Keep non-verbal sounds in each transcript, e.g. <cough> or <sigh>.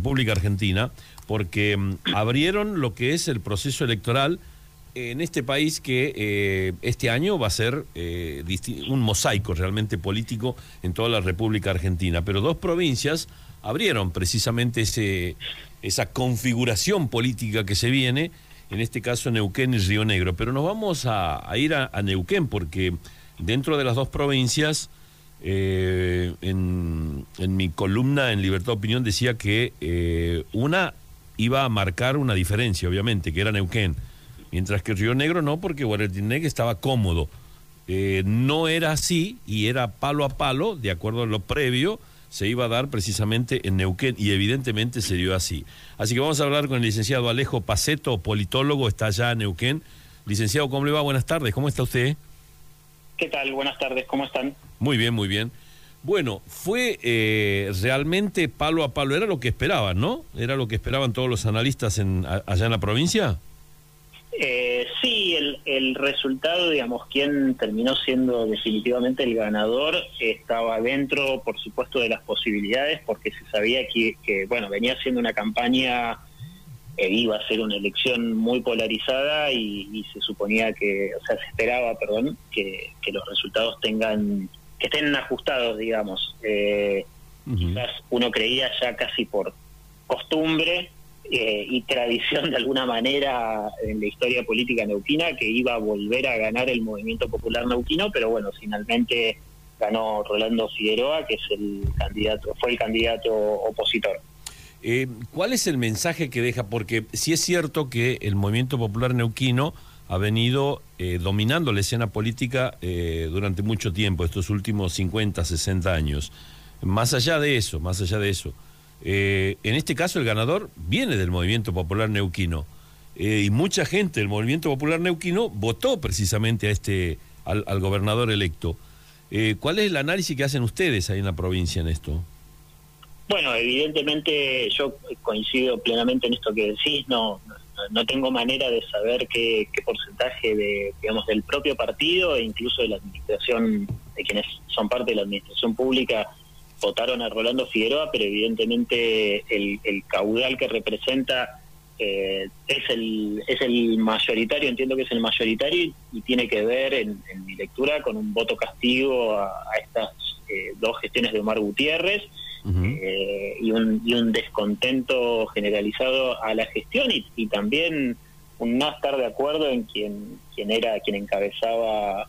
República Argentina, porque mm, abrieron lo que es el proceso electoral en este país que eh, este año va a ser eh, un mosaico realmente político en toda la República Argentina. Pero dos provincias abrieron precisamente ese, esa configuración política que se viene, en este caso Neuquén y Río Negro. Pero nos vamos a, ir a, Neuquén porque dentro de las dos provincias, eh, en, en, mi columna en Libertad de Opinión decía que una iba a marcar una diferencia, obviamente, que era Neuquén mientras que Río Negro no, porque Guaratineg estaba cómodo. Eh, no era así y era palo a palo, de acuerdo a lo previo, se iba a dar precisamente en Neuquén y evidentemente se dio así. Así que vamos a hablar con el licenciado Alejo Paceto, politólogo, está allá en Neuquén. Licenciado, ¿cómo le va? Buenas tardes, ¿cómo está usted? ¿Qué tal? Buenas tardes, ¿cómo están? Muy bien, muy bien. Bueno, fue eh, realmente palo a palo, era lo que esperaban, ¿no? Era lo que esperaban todos los analistas en, allá en la provincia. Eh, sí, el, el, resultado, digamos, quien terminó siendo definitivamente el ganador estaba dentro, por supuesto, de las posibilidades, porque se sabía que, bueno, venía siendo una campaña, iba a ser una elección muy polarizada y, se suponía que, o sea, se esperaba, perdón, que, los resultados tengan, que estén ajustados, digamos. Eh, Quizás uno creía ya casi por costumbre eh, y tradición de alguna manera en la historia política neuquina que iba a volver a ganar el movimiento popular neuquino, pero bueno, finalmente ganó Rolando Figueroa, que es el candidato, fue el candidato opositor. Eh, ¿Cuál es el mensaje que deja? Porque si es cierto que el movimiento popular neuquino ha venido eh, dominando la escena política durante mucho tiempo, estos últimos 50, 60 años. Más allá de eso, más allá de eso, eh, en este caso el ganador viene del movimiento popular neuquino eh, y mucha gente del movimiento popular neuquino votó precisamente a este al, gobernador electo. Eh, ¿Cuál es el análisis que hacen ustedes ahí en la provincia en esto? Bueno, evidentemente yo coincido plenamente en esto que decís. No, no tengo manera de saber qué, porcentaje de, digamos, del propio partido e incluso de la administración, de quienes son parte de la administración pública votaron a Rolando Figueroa, pero evidentemente el, caudal que representa eh, es el es el mayoritario, entiendo que es el mayoritario y tiene que ver en, mi lectura con un voto castigo a, estas eh, dos gestiones de Omar Gutiérrez eh, y, un, y un descontento generalizado a la gestión y, y también un no estar de acuerdo en quien quien era quien encabezaba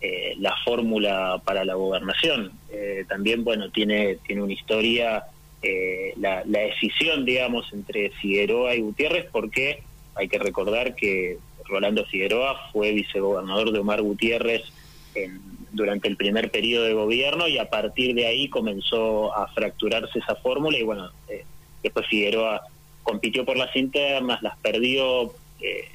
eh, la fórmula para la gobernación. Eh, también, bueno, tiene, tiene una historia, eh, la, decisión, digamos, entre Figueroa y Gutiérrez, porque hay que recordar que Rolando Figueroa fue vicegobernador de Omar Gutiérrez durante el primer periodo de gobierno y a partir de ahí comenzó a fracturarse esa fórmula y bueno, después Figueroa compitió por las internas, las perdió,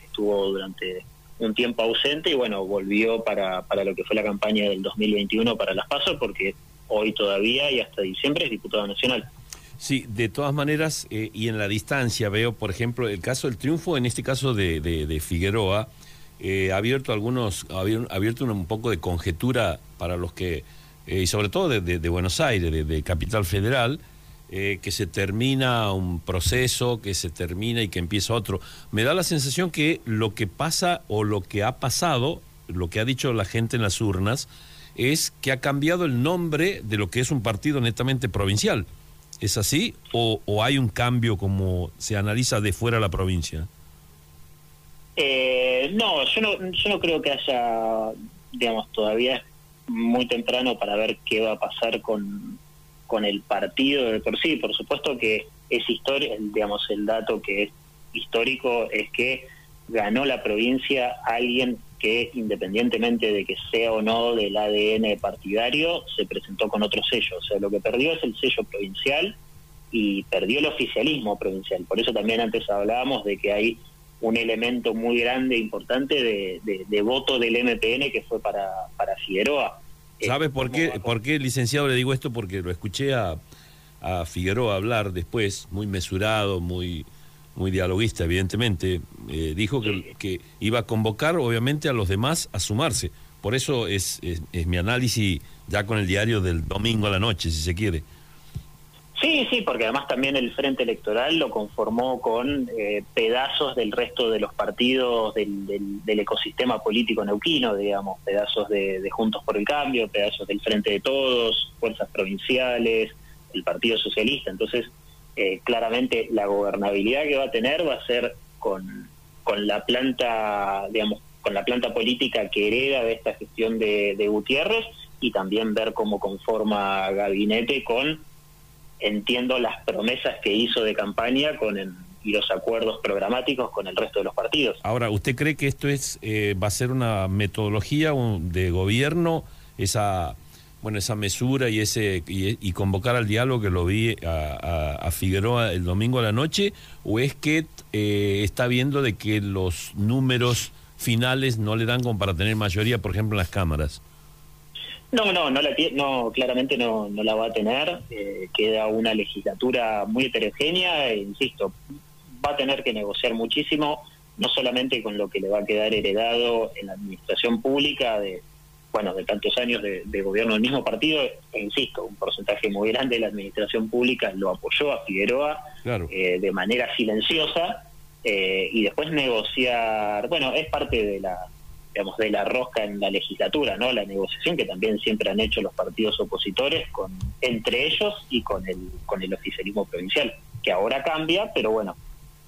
estuvo durante un tiempo ausente y bueno, volvió para, para lo que fue la campaña del 2021 para las PASO, porque hoy todavía y hasta diciembre es diputado nacional. Sí, de todas maneras, eh, y en la distancia veo, por ejemplo, el caso del triunfo, en este caso de, de, Figueroa, eh, ha abierto algunos, ha abierto un, poco de conjetura para los que, eh, y sobre todo de, Buenos Aires, de, Capital Federal, eh, que se termina un proceso, que se termina y que empieza otro. Me da la sensación que lo que pasa o lo que ha pasado, lo que ha dicho la gente en las urnas, es que ha cambiado el nombre de lo que es un partido netamente provincial. ¿Es así? ¿O, hay un cambio como se analiza de fuera la provincia? Eh, no, yo no, yo no creo que haya, digamos, todavía muy temprano para ver qué va a pasar con, con el partido de por sí. Por supuesto que es historia, digamos, el dato que es histórico es que ganó la provincia alguien que independientemente de que sea o no del ADN partidario, se presentó con otro sello. O sea, lo que perdió es el sello provincial y perdió el oficialismo provincial. Por eso también antes hablábamos de que hay un elemento muy grande, importante de, de voto del MPN que fue para, para Figueroa. ¿Sabe por qué, por qué, licenciado, le digo esto? Porque lo escuché a, a Figueroa hablar después, muy mesurado, muy, muy dialoguista, evidentemente. Eh, dijo que, que, iba a convocar, obviamente, a los demás a sumarse. Por eso es, es, mi análisis ya con el diario del domingo a la noche, si se quiere. Sí, sí, porque además también el Frente Electoral lo conformó con eh, pedazos del resto de los partidos del, del, ecosistema político neuquino, digamos, pedazos de, Juntos por el Cambio, pedazos del Frente de Todos, fuerzas provinciales, el Partido Socialista. Entonces, eh, claramente la gobernabilidad que va a tener va a ser con, con la planta, digamos, con la planta política que hereda de esta gestión de, de Gutiérrez y también ver cómo conforma gabinete con entiendo las promesas que hizo de campaña con y los acuerdos programáticos con el resto de los partidos. Ahora, ¿usted cree que esto es eh, va a ser una metodología de gobierno, esa bueno esa mesura y ese y, convocar al diálogo que lo vi a, Figueroa el domingo a la noche, o es que eh, está viendo de que los números finales no le dan como para tener mayoría, por ejemplo, en las cámaras? No, no, no, la, no claramente no, no la va a tener. Eh, queda una legislatura muy heterogénea e, insisto, va a tener que negociar muchísimo, no solamente con lo que le va a quedar heredado en la administración pública de, bueno, de tantos años de, gobierno del mismo partido, e insisto, un porcentaje muy grande de la administración pública lo apoyó a Figueroa eh, de manera silenciosa eh, y después negociar, bueno, es parte de la digamos, de la rosca en la legislatura, ¿no? La negociación que también siempre han hecho los partidos opositores con entre ellos y con el con el oficialismo provincial, que ahora cambia, pero bueno,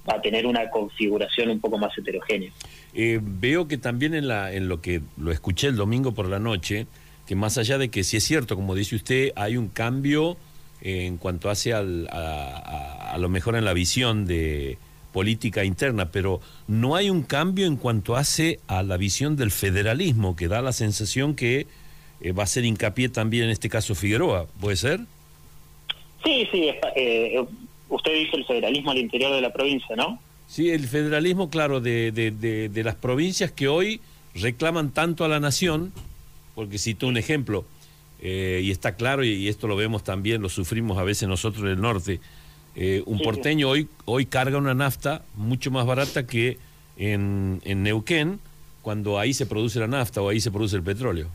va a tener una configuración un poco más heterogénea. Eh, veo que también en la en lo que lo escuché el domingo por la noche, que más allá de que si es cierto, como dice usted, hay un cambio en cuanto hace al, a lo mejor en la visión de política interna, pero no hay un cambio en cuanto hace a la visión del federalismo, que da la sensación que eh, va a ser hincapié también en este caso Figueroa, ¿puede ser? Sí, sí, eh, usted dice el federalismo al interior de la provincia, ¿no? Sí, el federalismo, claro, de, de, de, las provincias que hoy reclaman tanto a la nación, porque cito un ejemplo, eh, y está claro, y, esto lo vemos también, lo sufrimos a veces nosotros en el norte, eh, un porteño hoy, hoy carga una nafta mucho más barata que en, en Neuquén, cuando ahí se produce la nafta o ahí se produce el petróleo.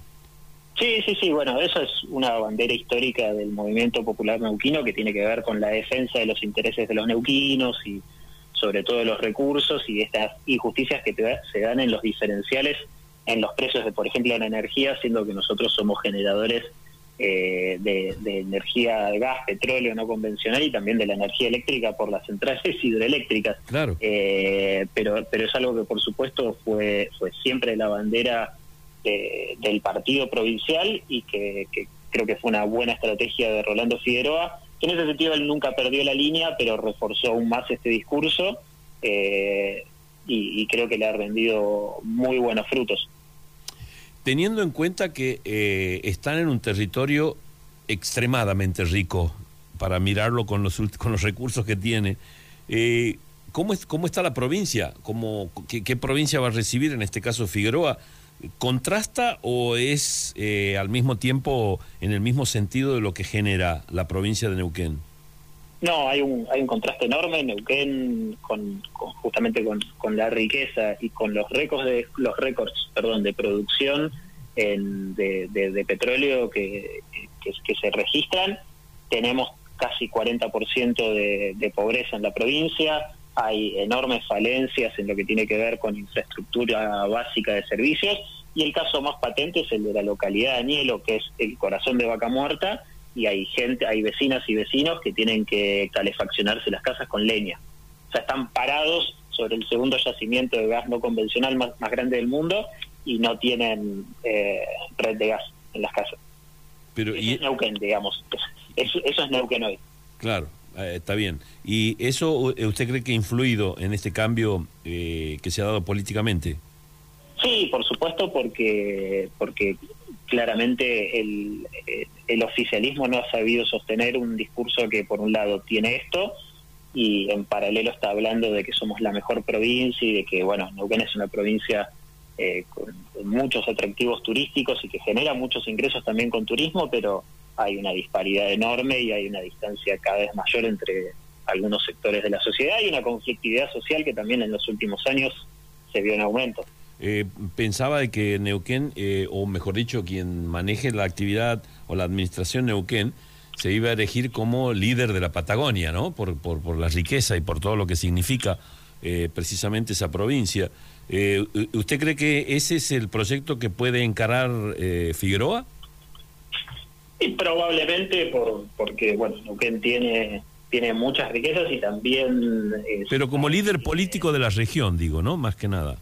Sí, sí, sí, bueno, eso es una bandera histórica del movimiento popular neuquino que tiene que ver con la defensa de los intereses de los neuquinos y sobre todo de los recursos y estas injusticias que se dan en los diferenciales en los precios de, por ejemplo, la energía, siendo que nosotros somos generadores eh, de, energía de gas, petróleo no convencional y también de la energía eléctrica por las centrales <laughs> hidroeléctricas. Claro. Eh, pero, pero es algo que por supuesto fue, fue siempre la bandera del partido provincial y que, creo que fue una buena estrategia de Rolando Figueroa. En ese sentido él nunca perdió la línea, pero reforzó aún más este discurso eh, y creo que le ha rendido muy buenos frutos teniendo en cuenta que eh, están en un territorio extremadamente rico para mirarlo con los, con los recursos que tiene, eh, ¿cómo, es, ¿cómo está la provincia? ¿Cómo, qué, provincia va a recibir, en este caso Figueroa? ¿Contrasta o es eh, al mismo tiempo en el mismo sentido de lo que genera la provincia de Neuquén? No, hay un, hay un contraste enorme. Neuquén, con, justamente con, la riqueza y con los récords de, los récords, perdón, de producción de, petróleo que, que, se registran, tenemos casi 40% de, de pobreza en la provincia. Hay enormes falencias en lo que tiene que ver con infraestructura básica de servicios. Y el caso más patente es el de la localidad de Añelo, que es el corazón de Vaca Muerta, y hay gente, hay vecinas y vecinos que tienen que calefaccionarse las casas con leña. O sea, están parados sobre el segundo yacimiento de gas no convencional más, más grande del mundo y no tienen eh, red de gas en las casas. Pero, eso es Neuquén, digamos. Eso, es Neuquén hoy. Claro, eh, está bien. ¿Y eso eh, usted cree que ha influido en este cambio que se ha dado políticamente? Sí, por supuesto, porque porque claramente el, el oficialismo no ha sabido sostener un discurso que por un lado tiene esto y en paralelo está hablando de que somos la mejor provincia y de que, bueno, Neuquén es una provincia eh, con, muchos atractivos turísticos y que genera muchos ingresos también con turismo, pero hay una disparidad enorme y hay una distancia cada vez mayor entre algunos sectores de la sociedad y una conflictividad social que también en los últimos años se vio en aumento. Eh, pensaba de que Neuquén, eh, o mejor dicho, quien maneje la actividad o la administración Neuquén, se iba a elegir como líder de la Patagonia, ¿no? Por, por, por la riqueza y por todo lo que significa eh, precisamente esa provincia. Eh, ¿Usted cree que ese es el proyecto que puede encarar eh, Figueroa? Y probablemente por, porque, bueno, Neuquén tiene, tiene muchas riquezas y también... Pero como líder político de la región, digo, ¿no? Más que nada.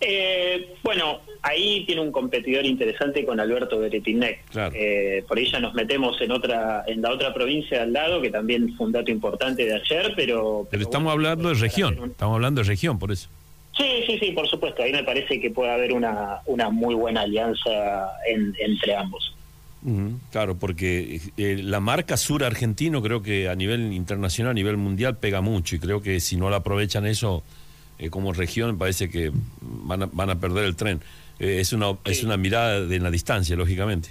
Eh, bueno, ahí tiene un competidor interesante con Alberto Beretinec. Eh, por ahí ya nos metemos en otra, en la otra provincia al lado, que también fue un dato importante de ayer, pero... Pero, estamos hablando de región, estamos hablando de región, por eso. Sí, sí, sí, por supuesto. Ahí me parece que puede haber una, una muy buena alianza entre ambos. claro, porque eh, la marca sur argentino creo que a nivel internacional, a nivel mundial pega mucho y creo que si no la aprovechan eso eh, como región parece que van a, van a perder el tren. Eh, es, una, es una mirada de la distancia, lógicamente.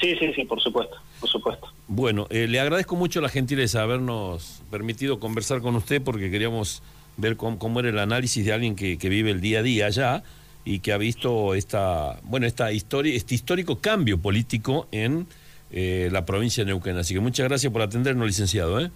Sí, sí, sí, por supuesto, por supuesto. Bueno, eh, le agradezco mucho la gentileza de habernos permitido conversar con usted porque queríamos ver cómo, era el análisis de alguien que, que, vive el día a día allá y que ha visto esta, bueno, esta historia, este histórico cambio político en la provincia de Neuquén. Así que muchas gracias por atendernos, licenciado. ¿eh?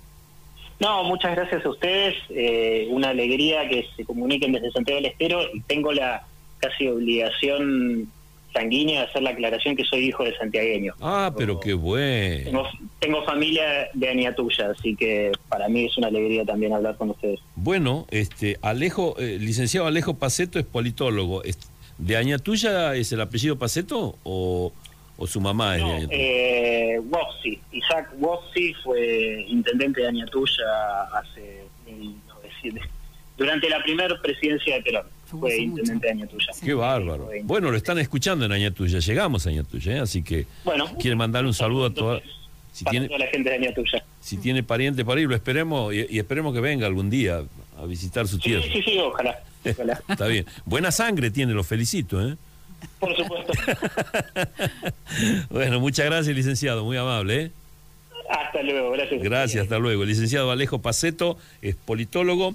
No, muchas gracias a ustedes. Eh, una alegría que se comuniquen desde Santiago del Estero y tengo la casi obligación sanguínea de hacer la aclaración que soy hijo de santiagueño. Ah, pero qué bueno. Tengo, familia de Añatuya, así que para mí es una alegría también hablar con ustedes. Bueno, este Alejo, eh, licenciado Alejo Paceto es politólogo. ¿De Añatuya es el apellido Paceto o, o su mamá es de Añatuya? Eh, Isaac Wossi fue intendente de Añatuya hace durante la primera presidencia de Perón. Fue intendente de Añatuya. Qué bárbaro. Bueno, lo están escuchando en Añatuya. Llegamos a Añatuya, ¿eh? así que bueno, quiere mandar un saludo a toda, si tiene, la gente de Añatuya. Si tiene pariente por ahí, lo esperemos y, esperemos que venga algún día a visitar su tierra. Sí, sí, sí, ojalá. ojalá. <laughs> Está bien. Buena sangre tiene, lo felicito, ¿eh? Por supuesto. <laughs> bueno, muchas gracias, licenciado, muy amable. ¿eh? Hasta luego, gracias. Gracias, hasta luego. licenciado Alejo Paceto es politólogo.